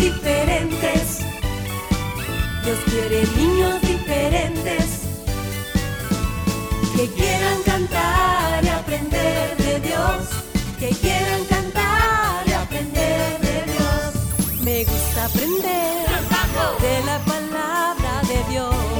diferentes. Dios quiere niños diferentes que quieran cantar y aprender de Dios, que quieran cantar y aprender de Dios. Me gusta aprender de la palabra de Dios.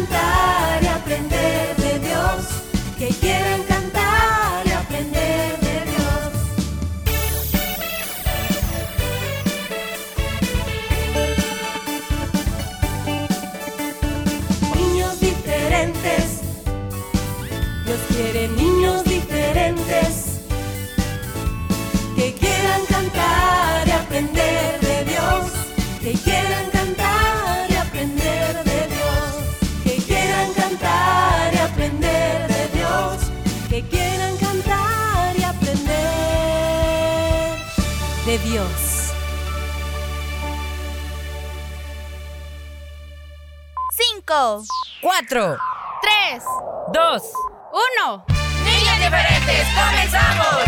4, 3, 2, 1. Niñas diferentes, comenzamos.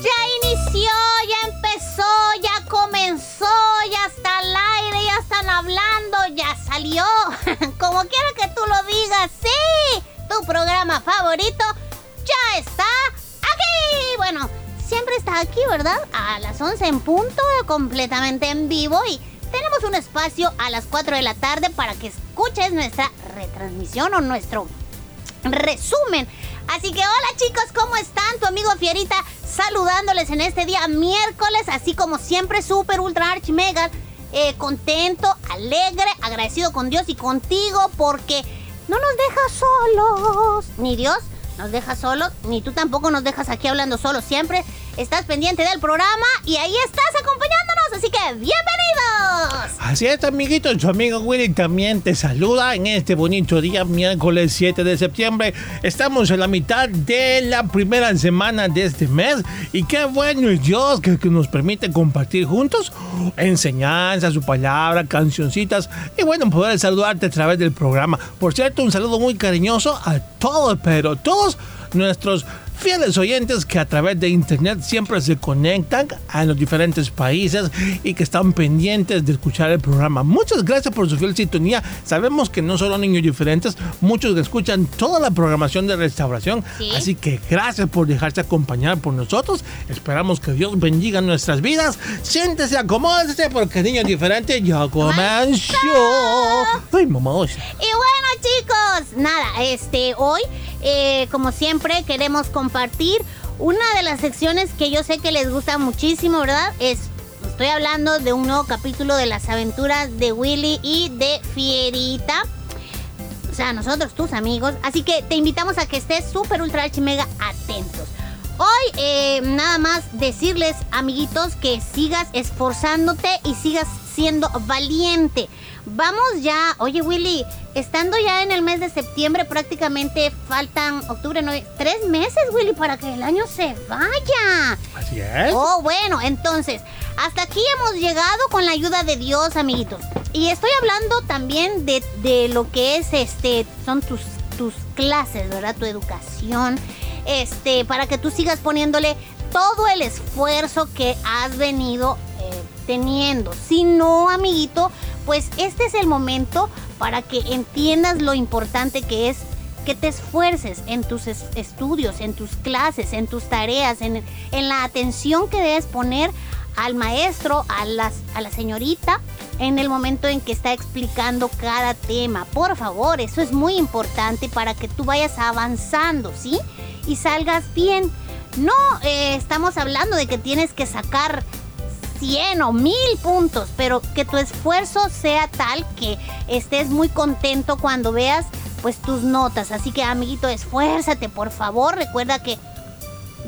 Ya inició, ya empezó, ya comenzó, ya está al aire, ya están hablando, ya salió. Como quiera que tú lo digas, sí, tu programa favorito ya está aquí. Bueno, siempre está aquí, ¿verdad? A las 11 en punto, completamente en vivo y tenemos un espacio a las 4 de la tarde para que escuches nuestra retransmisión o nuestro resumen. Así que hola chicos, ¿cómo están? Tu amigo Fierita saludándoles en este día miércoles, así como siempre, super, ultra, arch, mega, eh, contento, alegre, agradecido con Dios y contigo porque no nos dejas solos. Ni Dios nos deja solos, ni tú tampoco nos dejas aquí hablando solos. Siempre estás pendiente del programa y ahí estás acompañándonos. Así que bienvenidos. Así es, amiguitos. Su amigo Willy también te saluda en este bonito día, miércoles 7 de septiembre. Estamos en la mitad de la primera semana de este mes. Y qué bueno es Dios que, que nos permite compartir juntos enseñanzas, su palabra, cancioncitas. Y bueno, poder saludarte a través del programa. Por cierto, un saludo muy cariñoso a todos, pero todos nuestros fieles oyentes que a través de internet siempre se conectan a los diferentes países y que están pendientes de escuchar el programa. Muchas gracias por su fiel sintonía. Sabemos que no solo niños diferentes, muchos que escuchan toda la programación de restauración. Sí. Así que gracias por dejarse acompañar por nosotros. Esperamos que Dios bendiga nuestras vidas. Siéntese, acomódese porque niños diferentes ya comenzó. Ay, mamá. Y bueno, chicos, nada, este, hoy, eh, como siempre, queremos compartir una de las secciones que yo sé que les gusta muchísimo, ¿verdad? Es, estoy hablando de un nuevo capítulo de las aventuras de Willy y de Fierita. O sea, nosotros, tus amigos. Así que te invitamos a que estés súper, ultra, mega atentos. Hoy, eh, nada más decirles, amiguitos, que sigas esforzándote y sigas siendo valiente. Vamos ya, oye Willy, estando ya en el mes de septiembre, prácticamente faltan octubre, nueve, tres meses, Willy, para que el año se vaya. Así es. Oh, bueno, entonces, hasta aquí hemos llegado con la ayuda de Dios, amiguitos. Y estoy hablando también de, de lo que es, este, son tus, tus clases, ¿verdad? Tu educación, este, para que tú sigas poniéndole todo el esfuerzo que has venido eh, teniendo. Si no, amiguito, pues este es el momento para que entiendas lo importante que es que te esfuerces en tus es- estudios, en tus clases, en tus tareas, en, en la atención que debes poner al maestro, a, las, a la señorita, en el momento en que está explicando cada tema. Por favor, eso es muy importante para que tú vayas avanzando, ¿sí? Y salgas bien. No eh, estamos hablando de que tienes que sacar 100 o 1000 puntos, pero que tu esfuerzo sea tal que estés muy contento cuando veas pues tus notas. Así que amiguito, esfuérzate, por favor. Recuerda que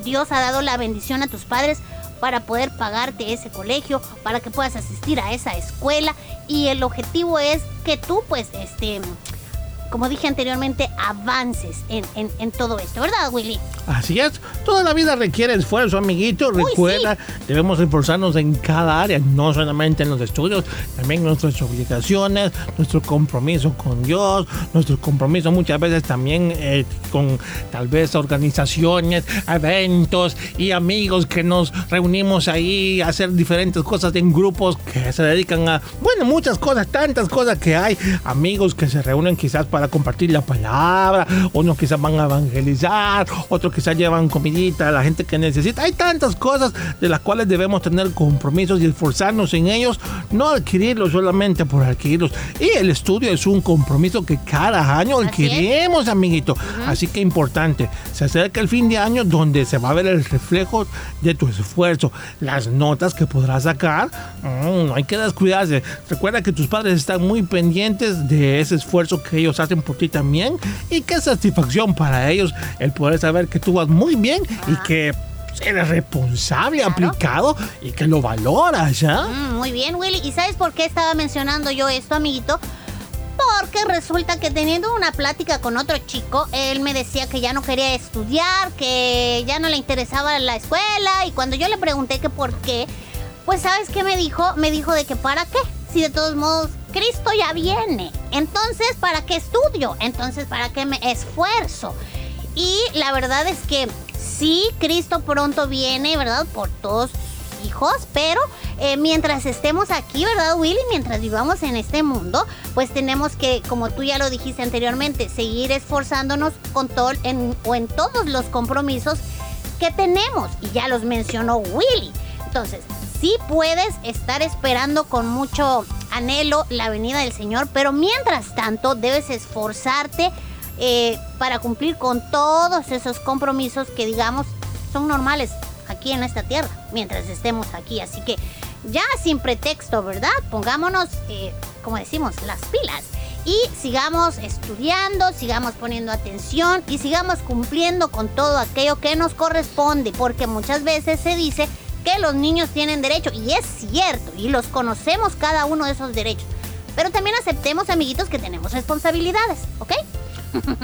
Dios ha dado la bendición a tus padres para poder pagarte ese colegio, para que puedas asistir a esa escuela y el objetivo es que tú pues este como dije anteriormente, avances en, en, todo esto, ¿verdad, Willy? Así es, toda la vida requiere esfuerzo, amiguito. Recuerda, debemos esforzarnos en cada área, no solamente en los estudios, también nuestras obligaciones, nuestro compromiso con Dios, nuestro compromiso muchas veces también eh, con tal vez organizaciones, eventos y amigos que nos reunimos ahí a hacer diferentes cosas en grupos que se dedican a, bueno, muchas cosas, tantas cosas que hay, amigos que se reúnen quizás para para compartir la palabra, unos quizás van a evangelizar, otros quizás llevan comidita a la gente que necesita. Hay tantas cosas de las cuales debemos tener compromisos y esforzarnos en ellos, no adquirirlos solamente por adquirirlos. Y el estudio es un compromiso que cada año adquirimos, amiguito. Así que importante, se acerca el fin de año donde se va a ver el reflejo de tu esfuerzo, las notas que podrás sacar. Mm, no hay que descuidarse. Recuerda que tus padres están muy pendientes de ese esfuerzo que ellos hacen por ti también. Y qué satisfacción para ellos el poder saber que tú vas muy bien y que eres responsable, aplicado y que lo valoras, ¿ya? Mm, muy bien, Willy. ¿Y sabes por qué estaba mencionando yo esto, amiguito? Porque resulta que teniendo una plática con otro chico, él me decía que ya no quería estudiar, que ya no le interesaba la escuela y cuando yo le pregunté que por qué, pues sabes qué me dijo? Me dijo de que para qué, si de todos modos Cristo ya viene. Entonces, ¿para qué estudio? Entonces, ¿para qué me esfuerzo? Y la verdad es que sí, Cristo pronto viene, ¿verdad? Por todos hijos, pero eh, mientras estemos aquí, ¿verdad, Willy? Mientras vivamos en este mundo, pues tenemos que, como tú ya lo dijiste anteriormente, seguir esforzándonos con todo en, o en todos los compromisos que tenemos. Y ya los mencionó Willy. Entonces, sí puedes estar esperando con mucho anhelo la venida del Señor, pero mientras tanto debes esforzarte eh, para cumplir con todos esos compromisos que digamos son normales aquí en esta tierra, mientras estemos aquí. Así que ya sin pretexto, ¿verdad? Pongámonos, eh, como decimos, las pilas y sigamos estudiando, sigamos poniendo atención y sigamos cumpliendo con todo aquello que nos corresponde, porque muchas veces se dice los niños tienen derecho, y es cierto, y los conocemos cada uno de esos derechos. Pero también aceptemos, amiguitos, que tenemos responsabilidades, ¿ok?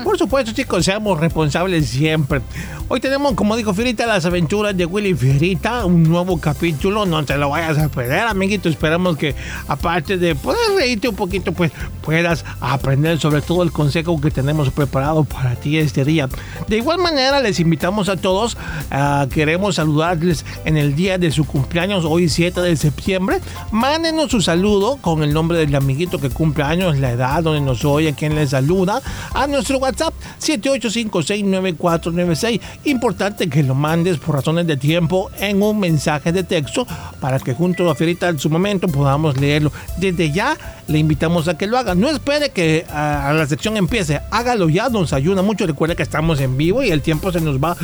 Por supuesto, chicos, seamos responsables siempre. Hoy tenemos, como dijo Fierita, las aventuras de Willy Fierita, un nuevo capítulo. No te lo vayas a perder, amiguito. Esperamos que, aparte de poder reírte un poquito, pues puedas aprender sobre todo el consejo que tenemos preparado para ti este día. De igual manera, les invitamos a todos. Uh, queremos saludarles en el día de su cumpleaños, hoy 7 de septiembre. Mándenos su saludo con el nombre del amiguito que cumple años, la edad donde nos oye, quien les saluda. A nuestro WhatsApp 78569496. Importante que lo mandes por razones de tiempo en un mensaje de texto para que junto a Fierita en su momento podamos leerlo. Desde ya le invitamos a que lo haga. No espere que a, la sección empiece. Hágalo ya, nos ayuda mucho. Recuerda que estamos en vivo y el tiempo se nos va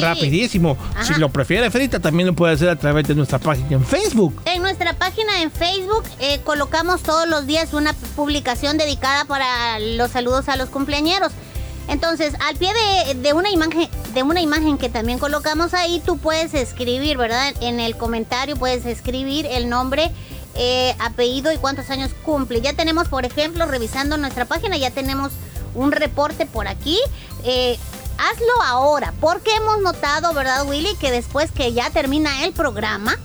rapidísimo. Si lo prefiere, Fierita, también lo puede hacer a través de nuestra página en Facebook. Nuestra página en Facebook eh, colocamos todos los días una publicación dedicada para los saludos a los cumpleaños entonces, al pie de, una imagen, de una imagen que también colocamos ahí, tú puedes escribir, ¿verdad? En el comentario puedes escribir el nombre, eh, apellido y cuántos años cumple. Ya tenemos, por ejemplo, revisando nuestra página, ya tenemos un reporte por aquí. Eh, hazlo ahora, porque hemos notado, ¿verdad, Willy? Que después que ya termina el programa,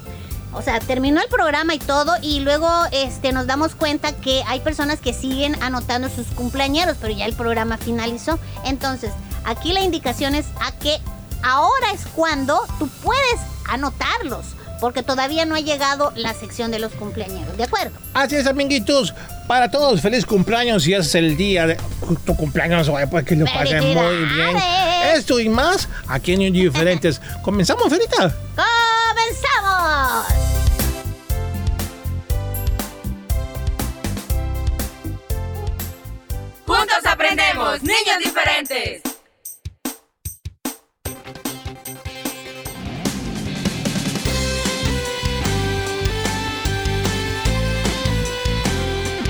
o sea, terminó el programa y todo y luego este, nos damos cuenta que hay personas que siguen anotando sus cumpleaños, pero ya el programa finalizó. Entonces, aquí la indicación es a que ahora es cuando tú puedes anotarlos. Porque todavía no ha llegado la sección de los cumpleaños, ¿de acuerdo? Así es, amiguitos. Para todos, feliz cumpleaños. Si es el día de tu cumpleaños, pues que lo pasen muy bien. Esto y más aquí en Diferentes. ¿Comenzamos, Ferita?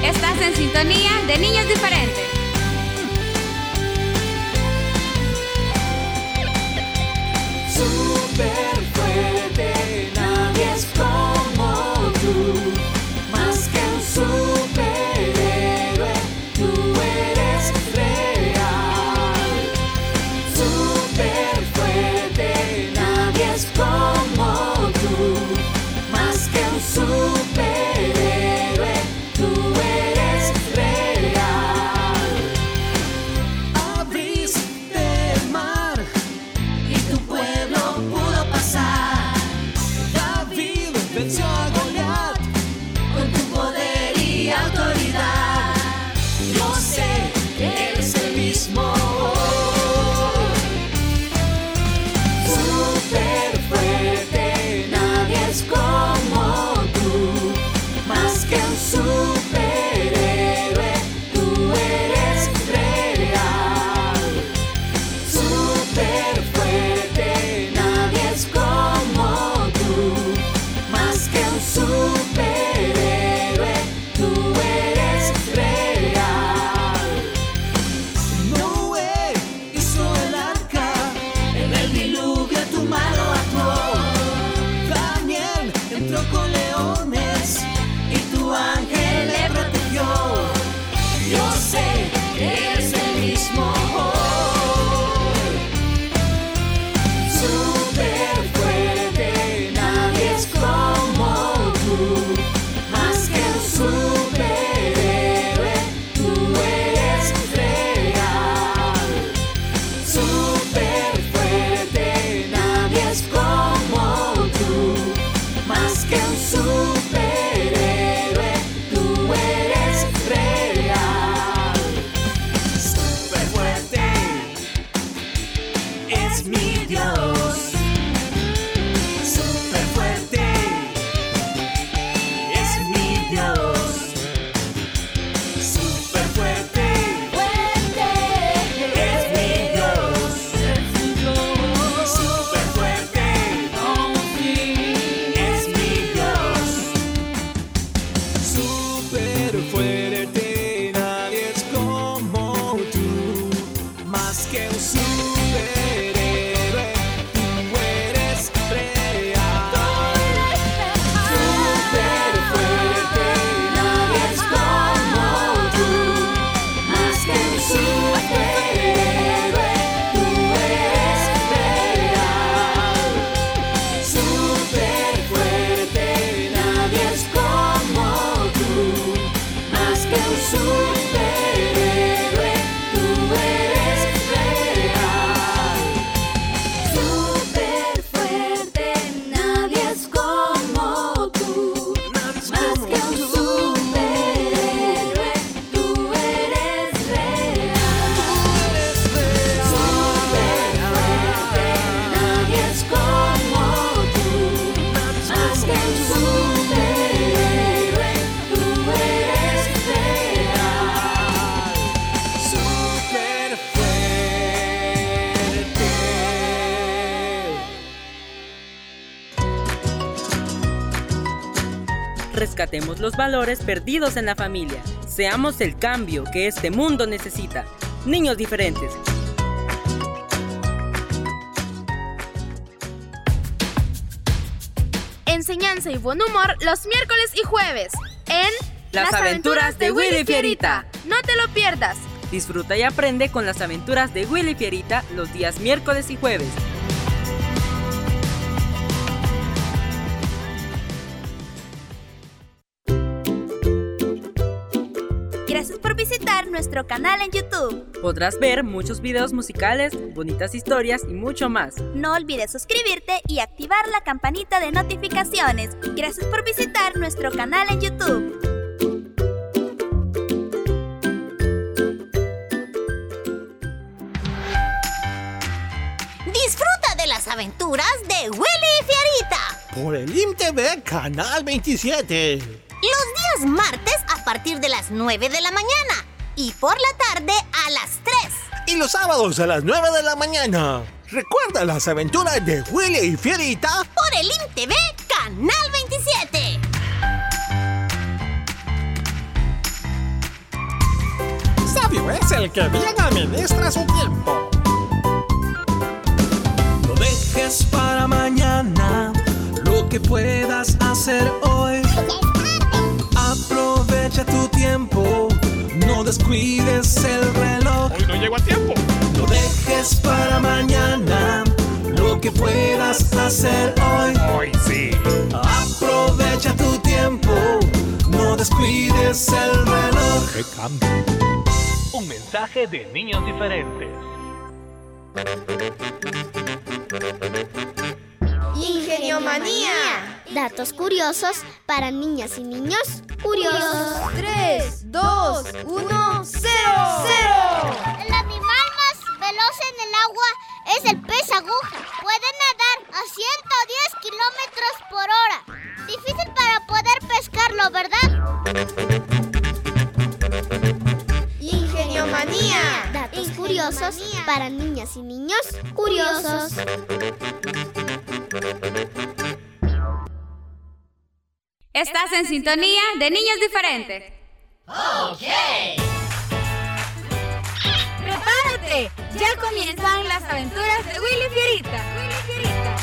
Estás en sintonía de Niños Diferentes. Rescatemos los valores perdidos en la familia. Seamos el cambio que este mundo necesita. Niños diferentes. Enseñanza y buen humor los miércoles y jueves en Las aventuras de Willy Fierita. No te lo pierdas. Disfruta y aprende con las aventuras de Willy Fierita los días miércoles y jueves. Nuestro canal en YouTube. Podrás ver muchos videos musicales, bonitas historias y mucho más. No olvides suscribirte y activar la campanita de notificaciones. Gracias por visitar nuestro canal en YouTube. Disfruta de las aventuras de Willy y Fiarita. Por el IMTV Canal 27. Los días martes a partir de las 9 de la mañana y por la tarde a las 3. Y los sábados a las 9 de la mañana. Recuerda las aventuras de Willy y Fierita. Por el IMTV Canal 27. limpio es el que bien administra su tiempo. No dejes para mañana lo que puedas hacer hoy. Descuides el reloj. Hoy no llego a tiempo. No dejes para mañana lo que puedas hacer hoy. Hoy sí. Aprovecha tu tiempo, no descuides el reloj. ¡Qué cambio! Un mensaje de niños diferentes. Ingenio Manía. Datos curiosos para niñas y niños curiosos. 3, 2, 1, 0. 0. El animal más veloz en el agua es el pez aguja. Puede nadar a 110 kilómetros por hora. Difícil para poder pescarlo, ¿verdad? Ingenio Manía. Datos curiosos para niñas y niños curiosos. Estás en sintonía de niños diferentes. ¡Prepárate! Ya comienzan las aventuras de Willy Fierita. Willy Fierita.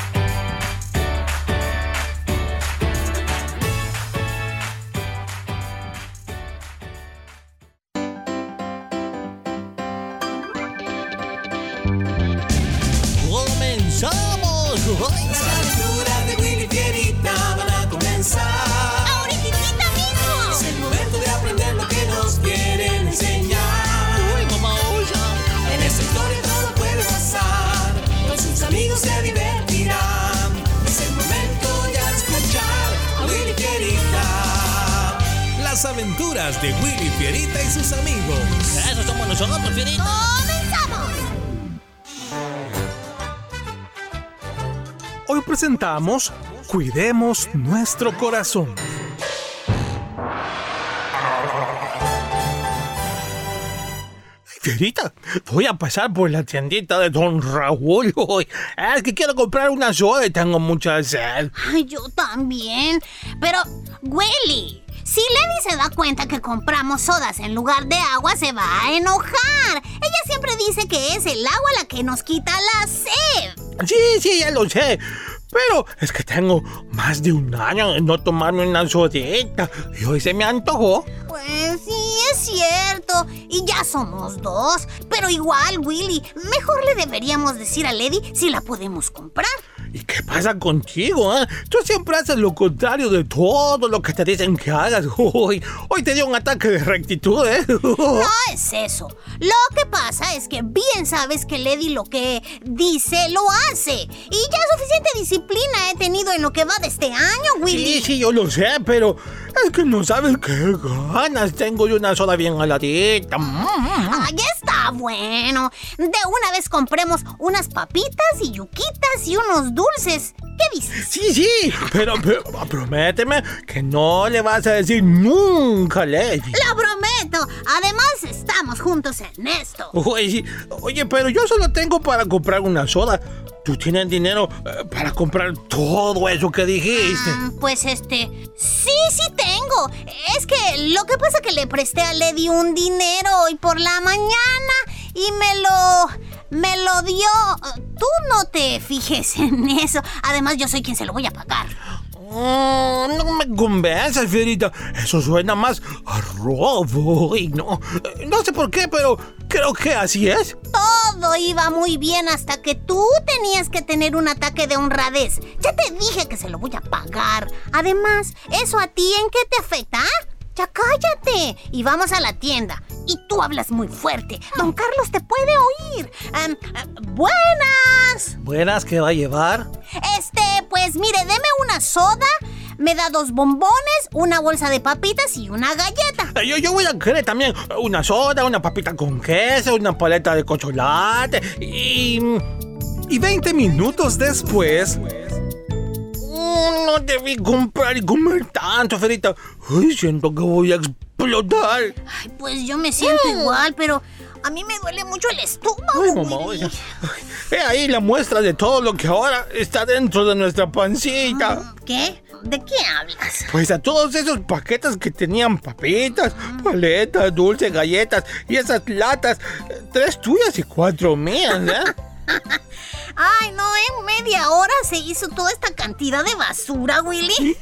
¡Comenzamos! Aventuras de Willy Fierita y sus amigos. Eso somos nosotros, Fierita. ¡Comenzamos! Hoy presentamos Cuidemos nuestro corazón. Fierita, voy a pasar por la tiendita de Don Raúl hoy. Es que quiero comprar una soda y tengo mucha sed. Ay, yo también. Pero, Willy, si Lenny se da cuenta que compramos sodas en lugar de agua, se va a enojar. Ella siempre dice que es el agua la que nos quita la sed. Sí, sí, ya lo sé. Pero es que tengo más de un año de no tomarme una sodita. Y hoy se me antojó. Pues sí, es cierto. Y ya somos dos. Pero igual, Willy, mejor le deberíamos decir a Lady si la podemos comprar. ¿Y qué pasa contigo, eh? Tú siempre haces lo contrario de todo lo que te dicen que hagas. Hoy, hoy te dio un ataque de rectitud, ¿eh? No es eso. Lo que pasa es que bien sabes que Lady lo que dice lo hace. Y ya suficiente disciplina he tenido en lo que va de este año, Willy. Sí, sí, yo lo sé, pero es que no sabes qué ganas tengo de una soda bien aladita. Ay, está bueno. De una vez compremos unas papitas y yuquitas y unos dulces. ¿Qué dices? Sí, sí, pero, pero prométeme que no le vas a decir nunca, Lady. Lo prometo. Además, estamos juntos en esto. Oye, oye, pero yo solo tengo para comprar una soda. Tú tienes dinero eh, para comprar todo eso que dijiste. Ah, pues este, sí, sí tengo. Es que lo que pasa es que le presté a Lady un dinero hoy por la mañana y me lo, me lo dio. Tú no te fijes en eso. Además, yo soy quien se lo voy a pagar. Oh, no me convences, Fierita. Eso suena más robo. Y no, no sé por qué, pero creo que así es. Todo iba muy bien hasta que tú tenías que tener un ataque de honradez. Ya te dije que se lo voy a pagar. Además, ¿eso a ti en qué te afecta? Ya cállate y vamos a la tienda. Y tú hablas muy fuerte. Don Carlos te puede oír. Ah, buenas. Buenas, ¿qué va a llevar? Este, pues mire, deme una soda. Me da dos bombones, una bolsa de papitas y una galleta. Yo, yo voy a querer también una soda, una papita con queso, una paleta de chocolate y... Y 20 minutos después, Mm, No debí comprar y comer tanto, Ferita. Ay, siento que voy a explotar. Ay, pues yo me siento igual, pero A mí me duele mucho el estómago. Ay, mamá, oye. He ahí la muestra de todo lo que ahora está dentro de nuestra pancita. ¿Qué? ¿De qué hablas? Pues a todos esos paquetes que tenían papitas, paletas, dulces, galletas y esas latas, eh, tres tuyas y cuatro mías, ¿eh? Ay, no, en media hora se hizo toda esta cantidad de basura, Willy.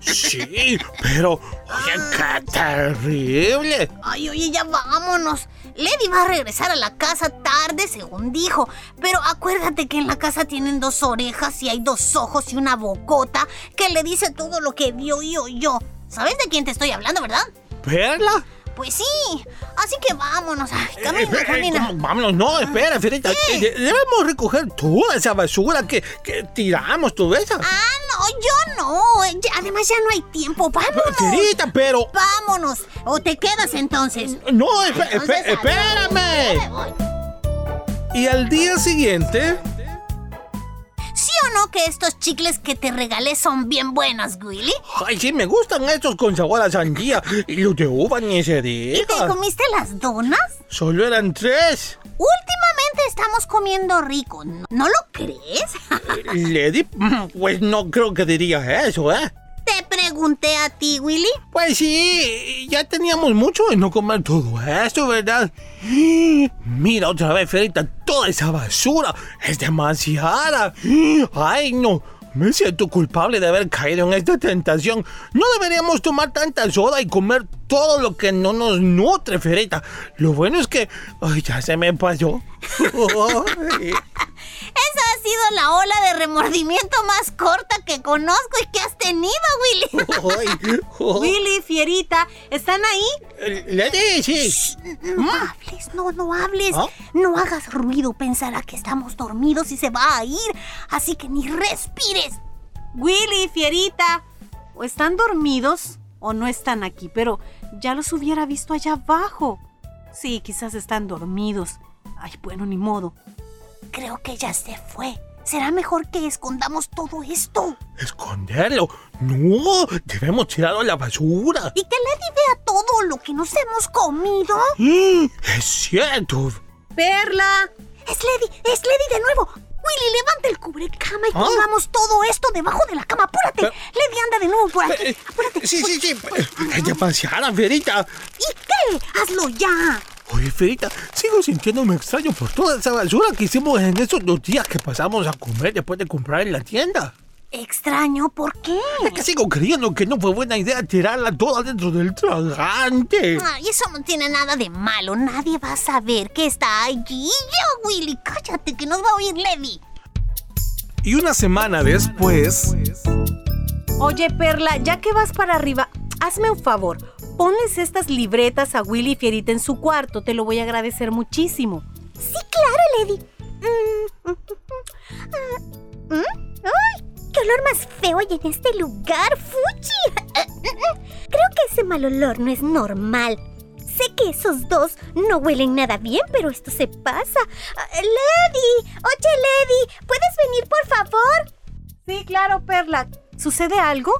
Sí, pero, oye, qué terrible. Ay, oye, ya vámonos. Lady va a regresar a la casa tarde, según dijo. Pero acuérdate que en la casa tienen dos orejas y hay dos ojos y una bocota que le dice todo lo que vio y oyó. ¿Sabes de quién te estoy hablando, verdad? ¿Perla? Pues sí. Así que vámonos. Ay, camina, Eh, eh, camina. Vámonos, no, espera, Fierita. ¿Qué? Eh, de- Debemos recoger toda esa basura que, que tiramos, toda esa. Ah, no, yo no. Además ya no hay tiempo. Vámonos. Fierita, pero... Vámonos. O te quedas entonces. No, Entonces, espérame. Y al día siguiente, ¿Sí o no que estos chicles que te regalé son bien buenos, Willy? Ay, sí, me gustan estos con sabor a sandía. Y los de uva ni se ¿Y te diga. comiste las donas? Solo eran tres. Últimamente estamos comiendo rico, ¿no, ¿no lo crees? Lady, pues no creo que diría eso, ¿eh? Pregunté a ti, Willy. Pues sí, ya teníamos mucho de no comer todo esto, ¿verdad? Mira otra vez, Ferita, toda esa basura es demasiada. Ay, no, me siento culpable de haber caído en esta tentación. No deberíamos tomar tanta soda y comer todo lo que no nos nutre, Ferita. Lo bueno es que ay, ya se me pasó. Ay. Sido la ola de remordimiento más corta que conozco y que has tenido, Willy. Ay, oh. Willy, Fierita, ¿están ahí? Lady, sí. No hables, no, no hables. ¿Ah? No hagas ruido, pensará que estamos dormidos y se va a ir. Así que ni respires. Willy, Fierita, o están dormidos o no están aquí, pero ya los hubiera visto allá abajo. Sí, quizás están dormidos. Ay, bueno, ni modo. Creo que ya se fue. Será mejor que escondamos todo esto. ¿Esconderlo? No, debemos tirarlo a la basura. Y que Lady vea todo lo que nos hemos comido. Mm, Es cierto. Perla, Es Lady, es Lady de nuevo. Willy, levanta el cubrecama y ¿Ah? pongamos todo esto debajo de la cama. Apúrate. Pero- Lady anda de nuevo por aquí. Eh, Apúrate. Sí, sí, sí. Es demasiada, Ferita. ¿Y qué? Hazlo ya. Oye, Ferita, sigo sintiéndome extraño por toda esa basura que hicimos en esos dos días que pasamos a comer después de comprar en la tienda. Extraño, ¿por qué? Es que sigo creyendo que no fue buena idea tirarla toda dentro del tragante. Ay, eso no tiene nada de malo. Nadie va a saber que está allí. Yo, Willy, cállate que nos va a oír Lady. y una semana después, oye Perla, ya que vas para arriba, hazme un favor. Ponles estas libretas a Willy y Fierita en su cuarto, te lo voy a agradecer muchísimo. Sí, claro, Lady. Mm, mm, mm, ¡Ay! ¡Qué olor más feo hay en este lugar, Fuchi! Creo que ese mal olor no es normal. Sé que esos dos no huelen nada bien, pero esto se pasa. Ah, ¡Lady! ¡Oye, Lady! ¿Puedes venir, por favor? Sí, claro, Perla. ¿Sucede algo?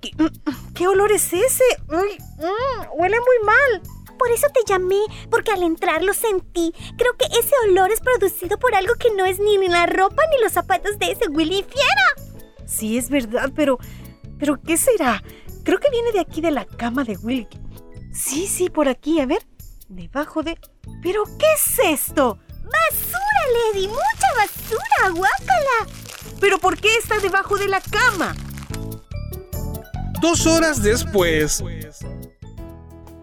¿Qué, qué olor es ese? Uy, mm, huele muy mal. Por eso te llamé, porque al entrar lo sentí. Creo que ese olor es producido por algo que no es ni la ropa ni los zapatos de ese Willy Fiera. Sí, es verdad, pero. ¿Pero qué será? Creo que viene de aquí de la cama de Willy. Sí, sí, por aquí, a ver. Debajo de. ¿Pero qué es esto? ¡Basura, Lady! ¡Mucha basura! ¡Guácala! ¿Pero por qué está debajo de la cama? Dos horas después,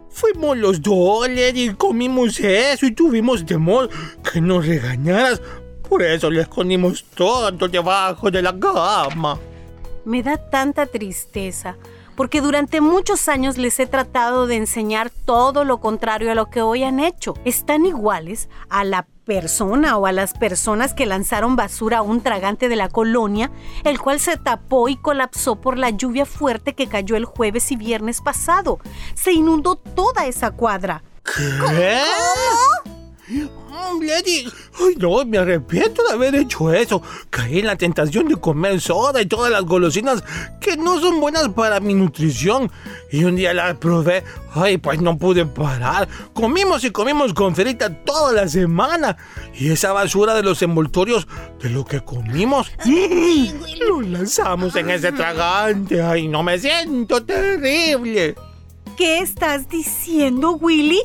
Fuimos los dos, Lady, comimos eso y tuvimos temor que nos regañaras. Por eso le escondimos todo debajo de la cama. Me da tanta tristeza, porque durante muchos años les he tratado de enseñar todo lo contrario a lo que hoy han hecho. Están iguales a la persona o a las personas que lanzaron basura a un tragante de la colonia, el cual se tapó y colapsó por la lluvia fuerte que cayó el jueves y viernes pasado. Se inundó toda esa cuadra. ¿Qué? Lady, ay no, me arrepiento de haber hecho eso. Caí en la tentación de comer soda y todas las golosinas que no son buenas para mi nutrición. Y un día la probé, ay, pues no pude parar. Comimos y comimos con Ferita toda la semana. Y esa basura de los envoltorios de lo que comimos, lo lanzamos en ese tragante. Ay, no me siento terrible. ¿Qué estás diciendo, Willy?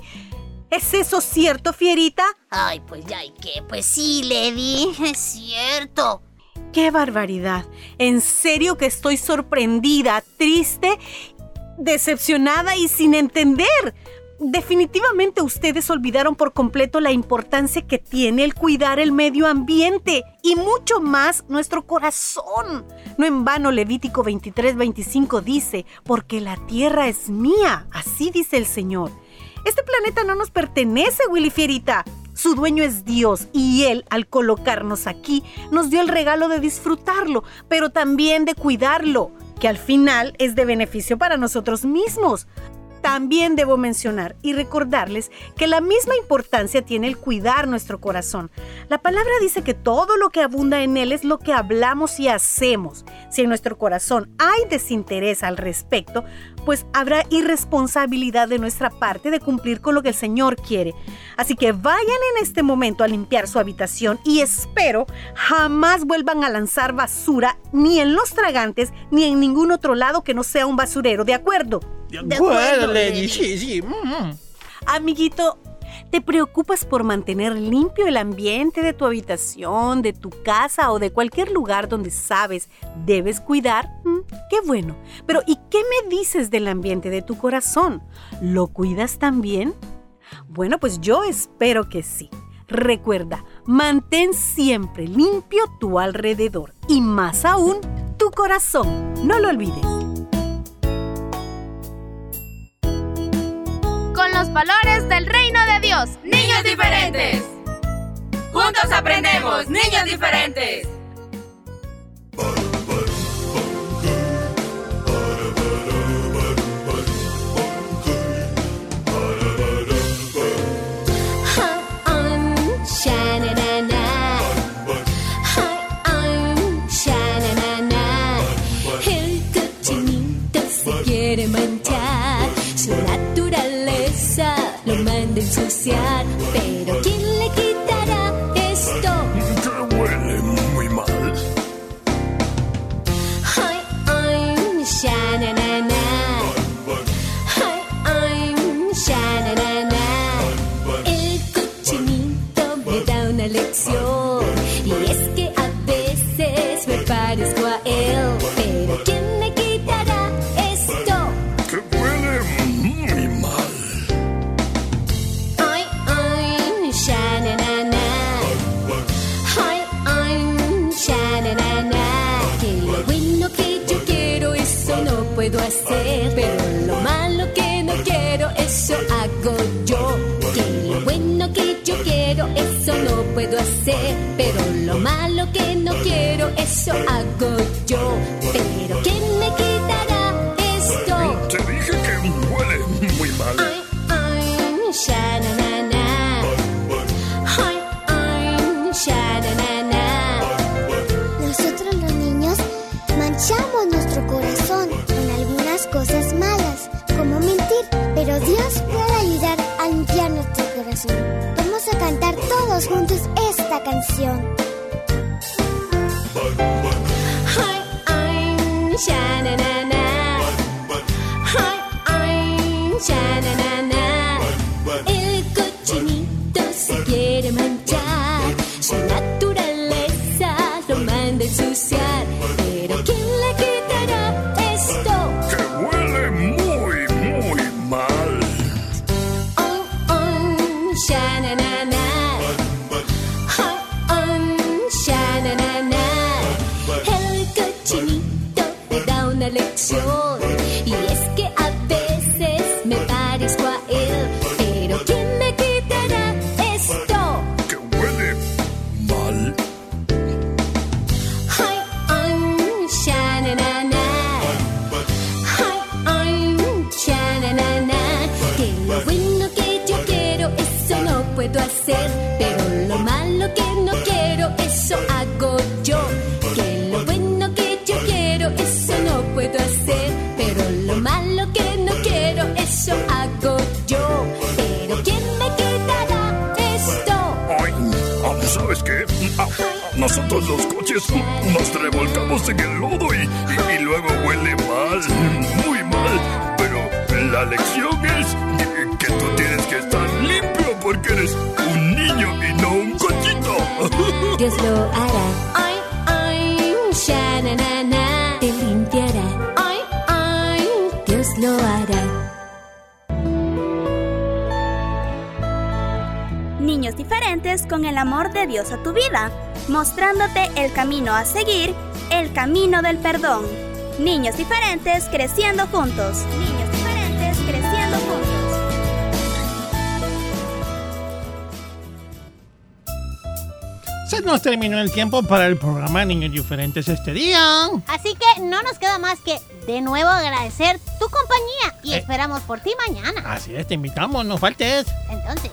¿Es eso cierto, Fierita? Ay, pues ya, ¿y qué? Pues sí, Lady, es cierto. ¡Qué barbaridad! En serio que estoy sorprendida, triste, decepcionada y sin entender. Definitivamente ustedes olvidaron por completo la importancia que tiene el cuidar el medio ambiente y mucho más nuestro corazón. No en vano Levítico 23-25 dice, porque la tierra es mía, así dice el Señor. Este planeta no nos pertenece, Willy Fierita. Su dueño es Dios y Él, al colocarnos aquí, nos dio el regalo de disfrutarlo, pero también de cuidarlo, que al final es de beneficio para nosotros mismos. También debo mencionar y recordarles que la misma importancia tiene el cuidar nuestro corazón. La palabra dice que todo lo que abunda en él es lo que hablamos y hacemos. Si en nuestro corazón hay desinterés al respecto, pues habrá irresponsabilidad de nuestra parte de cumplir con lo que el Señor quiere. Así que vayan en este momento a limpiar su habitación y espero jamás vuelvan a lanzar basura ni en los tragantes ni en ningún otro lado que no sea un basurero, ¿de acuerdo? De acuerdo, Lady, sí, sí. mm, mm. Amiguito, ¿te preocupas por mantener limpio el ambiente de tu habitación, de tu casa o de cualquier lugar donde sabes debes cuidar? Mm, qué bueno. Pero ¿y qué me dices del ambiente de tu corazón? ¿Lo cuidas también? Bueno, pues yo espero que sí. Recuerda, mantén siempre limpio tu alrededor y más aún tu corazón. No lo olvides. Con los valores del reino de Dios. Niños diferentes. Juntos aprendemos, niños diferentes. Ensuciar, pero ¿quién quiero, eso nosotros los coches nos revolcamos en el lodo y, y- luego huele mal, muy mal. Pero la lección es que tú tienes que estar limpio porque eres un niño y no un cochito. Dios lo hará. Niños diferentes con el amor de Dios a tu vida, mostrándote el camino a seguir, el camino del perdón. Niños diferentes creciendo juntos. Niños diferentes creciendo juntos. Se nos terminó el tiempo para el programa Niños Diferentes este día. Así que no nos queda más que de nuevo agradecer tu compañía y Eh. esperamos por ti mañana. Así es, te invitamos, no faltes. Entonces,